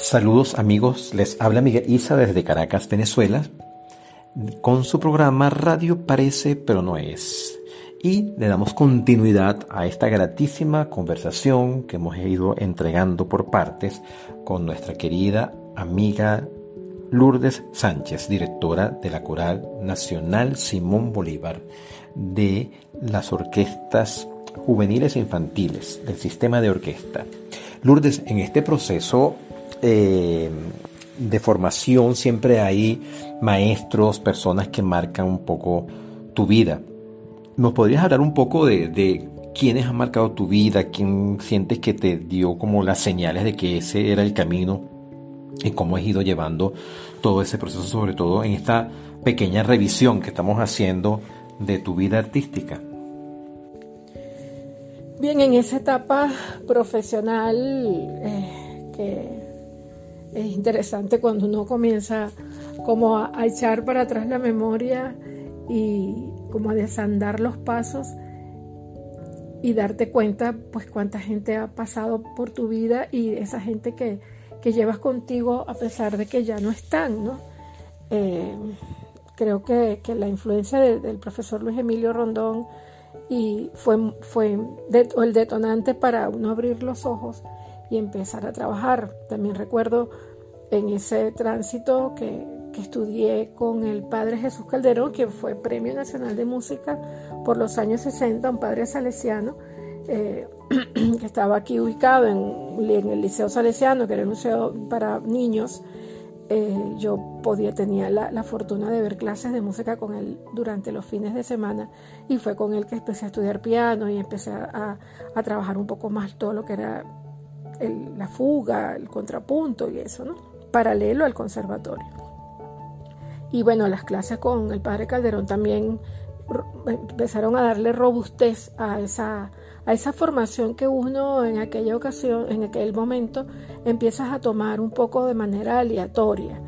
Saludos amigos, les habla Miguel Isa desde Caracas, Venezuela, con su programa Radio Parece pero no es. Y le damos continuidad a esta gratísima conversación que hemos ido entregando por partes con nuestra querida amiga Lourdes Sánchez, directora de la Coral Nacional Simón Bolívar de las orquestas juveniles e infantiles del sistema de orquesta. Lourdes, en este proceso eh, de formación siempre hay maestros, personas que marcan un poco tu vida. ¿Nos podrías hablar un poco de, de quiénes han marcado tu vida? ¿Quién sientes que te dio como las señales de que ese era el camino? Y cómo has ido llevando todo ese proceso, sobre todo en esta pequeña revisión que estamos haciendo de tu vida artística. Bien, en esa etapa profesional eh, que es interesante cuando uno comienza como a, echar para atrás la memoria y como a desandar los pasos y darte cuenta pues cuánta gente ha pasado por tu vida y esa gente que, llevas contigo a pesar de que ya no están, ¿no? Eh, creo que, la influencia del profesor Luis Emilio Rondón y fue, fue el detonante para uno abrir los ojos y empezar a trabajar. También recuerdo en ese tránsito que, estudié con el padre Jesús Calderón, que fue Premio Nacional de Música por los años 60, un padre salesiano, eh, que estaba aquí ubicado en, el Liceo Salesiano, que era un liceo para niños. Eh, yo podía, tenía la, fortuna de ver clases de música con él durante los fines de semana y fue con él que empecé a estudiar piano y empecé a, a trabajar un poco más todo lo que era la fuga, el contrapunto y eso, ¿no? Paralelo al conservatorio. Y bueno, las clases con el padre Calderón también empezaron a darle robustez a esa, a esa formación que uno en aquella ocasión, en aquel momento, empiezas a tomar un poco de manera aleatoria.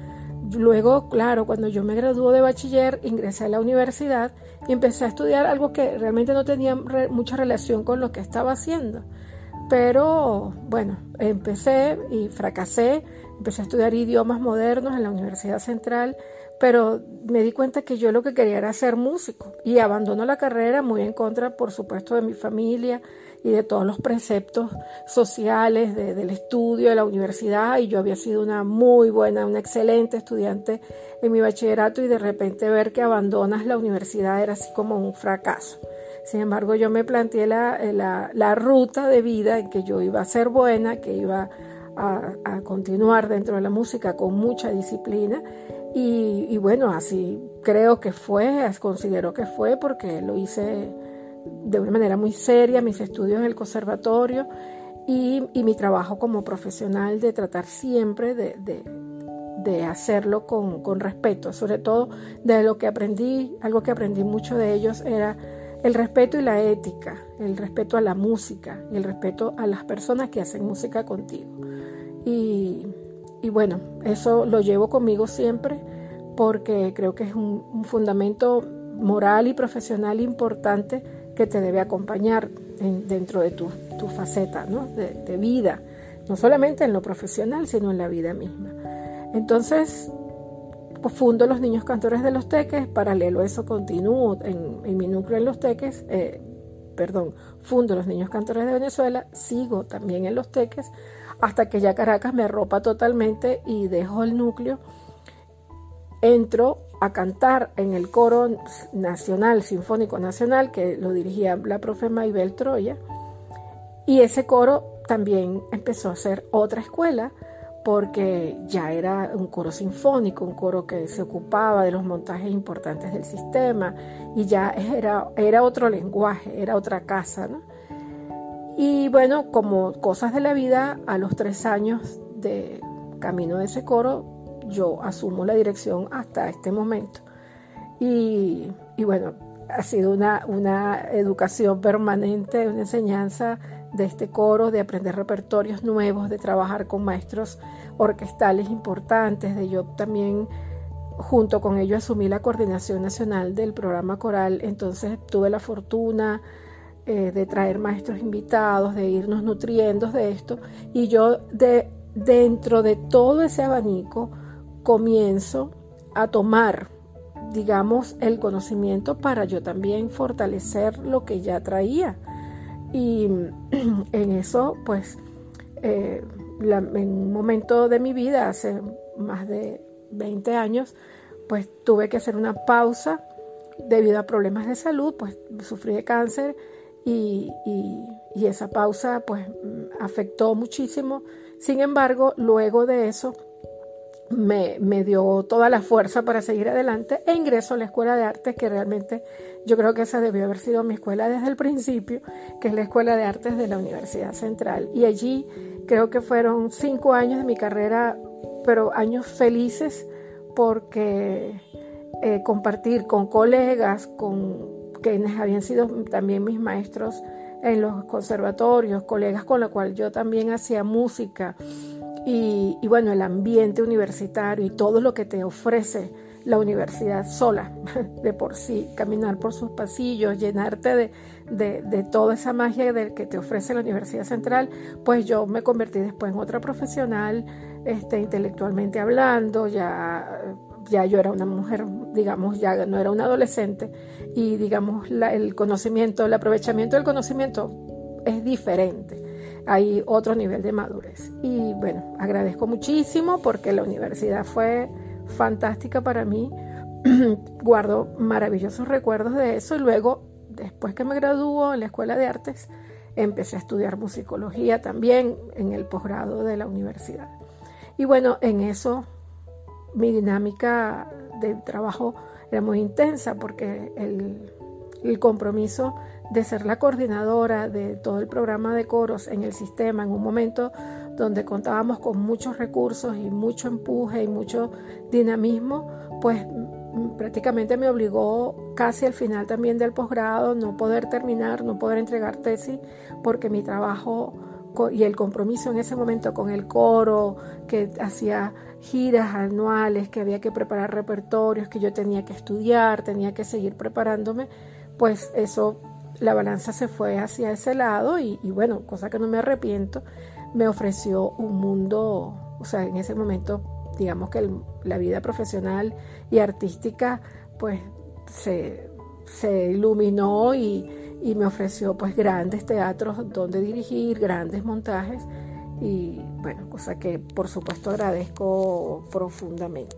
Luego, claro, cuando yo me graduó de bachiller, ingresé a la universidad y empecé a estudiar algo que realmente no tenía mucha relación con lo que estaba haciendo. Pero bueno, empecé y fracasé, empecé a estudiar idiomas modernos en la Universidad Central, pero me di cuenta que yo lo que quería era ser músico y abandono la carrera muy en contra, por supuesto, de mi familia y de todos los preceptos sociales del estudio de la universidad y yo había sido una muy buena, una excelente estudiante en mi bachillerato y de repente ver que abandonas la universidad era así como un fracaso. Sin embargo, yo me planteé eh, la, ruta de vida en que yo iba a ser buena, que iba a, continuar dentro de la música con mucha disciplina. Y, bueno, así creo que fue, considero que fue porque lo hice de una manera muy seria, mis estudios en el conservatorio y, mi trabajo como profesional de tratar siempre de, hacerlo con, con, respeto, sobre todo de lo que aprendí, algo que aprendí mucho de ellos era el respeto y la ética, el respeto a la música y el respeto a las personas que hacen música contigo. Y, bueno, eso lo llevo conmigo siempre porque creo que es un, fundamento moral y profesional importante que te debe acompañar dentro de tu, faceta de, de vida, no solamente en lo profesional, sino en la vida misma. Entonces, fundo los niños cantores de los teques, paralelo a eso continúo en, mi núcleo en los teques, eh, perdón, fundo los niños cantores de Venezuela, sigo también en los teques, hasta que ya Caracas me arropa totalmente y dejo el núcleo, entro a cantar en el coro nacional, sinfónico nacional, que lo dirigía la profe Maybel Troya, y ese coro también empezó a ser otra escuela, porque ya era un coro sinfónico, un coro que se ocupaba de los montajes importantes del sistema y ya era, era otro lenguaje, era otra casa. Y bueno, como cosas de la vida, a los tres años de camino de ese coro, yo asumo la dirección hasta este momento. Y, bueno, ha sido una, una educación permanente, una enseñanza de este coro, de aprender repertorios nuevos, de trabajar con maestros orquestales importantes, de yo también junto con ellos asumí la coordinación nacional del programa coral, entonces tuve la fortuna eh, de traer maestros invitados, de irnos nutriendo de esto y yo de dentro de todo ese abanico comienzo a tomar, digamos, el conocimiento para yo también fortalecer lo que ya traía. Y en eso, pues, eh, en un momento de mi vida, hace más de 20 años, pues tuve que hacer una pausa debido a problemas de salud, pues sufrí de cáncer y, esa pausa pues afectó muchísimo. Sin embargo, luego de eso me, dio toda la fuerza para seguir adelante e ingreso a la Escuela de Artes, que realmente yo creo que esa debió haber sido mi escuela desde el principio, que es la Escuela de Artes de la Universidad Central. Y allí creo que fueron cinco años de mi carrera, pero años felices porque eh, compartir con colegas, con quienes habían sido también mis maestros en los conservatorios, colegas con los cuales yo también hacía música y, bueno, el ambiente universitario y todo lo que te ofrece la universidad sola, de por sí, caminar por sus pasillos, llenarte de, de, toda esa magia del que te ofrece la Universidad Central, pues yo me convertí después en otra profesional, este, intelectualmente hablando, ya ya yo era una mujer, digamos, ya no era una adolescente y digamos el conocimiento, el aprovechamiento del conocimiento es diferente. Hay otro nivel de madurez. Y bueno, agradezco muchísimo porque la universidad fue fantástica para mí. Guardo maravillosos recuerdos de eso y luego, después que me graduó en la Escuela de Artes, empecé a estudiar musicología también en el posgrado de la universidad. Y bueno, en eso mi dinámica de trabajo era muy intensa porque el, compromiso de ser la coordinadora de todo el programa de coros en el sistema en un momento donde contábamos con muchos recursos y mucho empuje y mucho dinamismo, pues prácticamente me obligó casi al final también del posgrado no poder terminar, no poder entregar tesis, porque mi trabajo y el compromiso en ese momento con el coro, que hacía giras anuales, que había que preparar repertorios, que yo tenía que estudiar, tenía que seguir preparándome, pues eso, la balanza se fue hacia ese lado y, bueno, cosa que no me arrepiento, me ofreció un mundo, o sea, en ese momento, digamos que la vida profesional y artística, pues se, se iluminó y, y me ofreció pues grandes teatros donde dirigir, grandes montajes y bueno, cosa que por supuesto agradezco profundamente.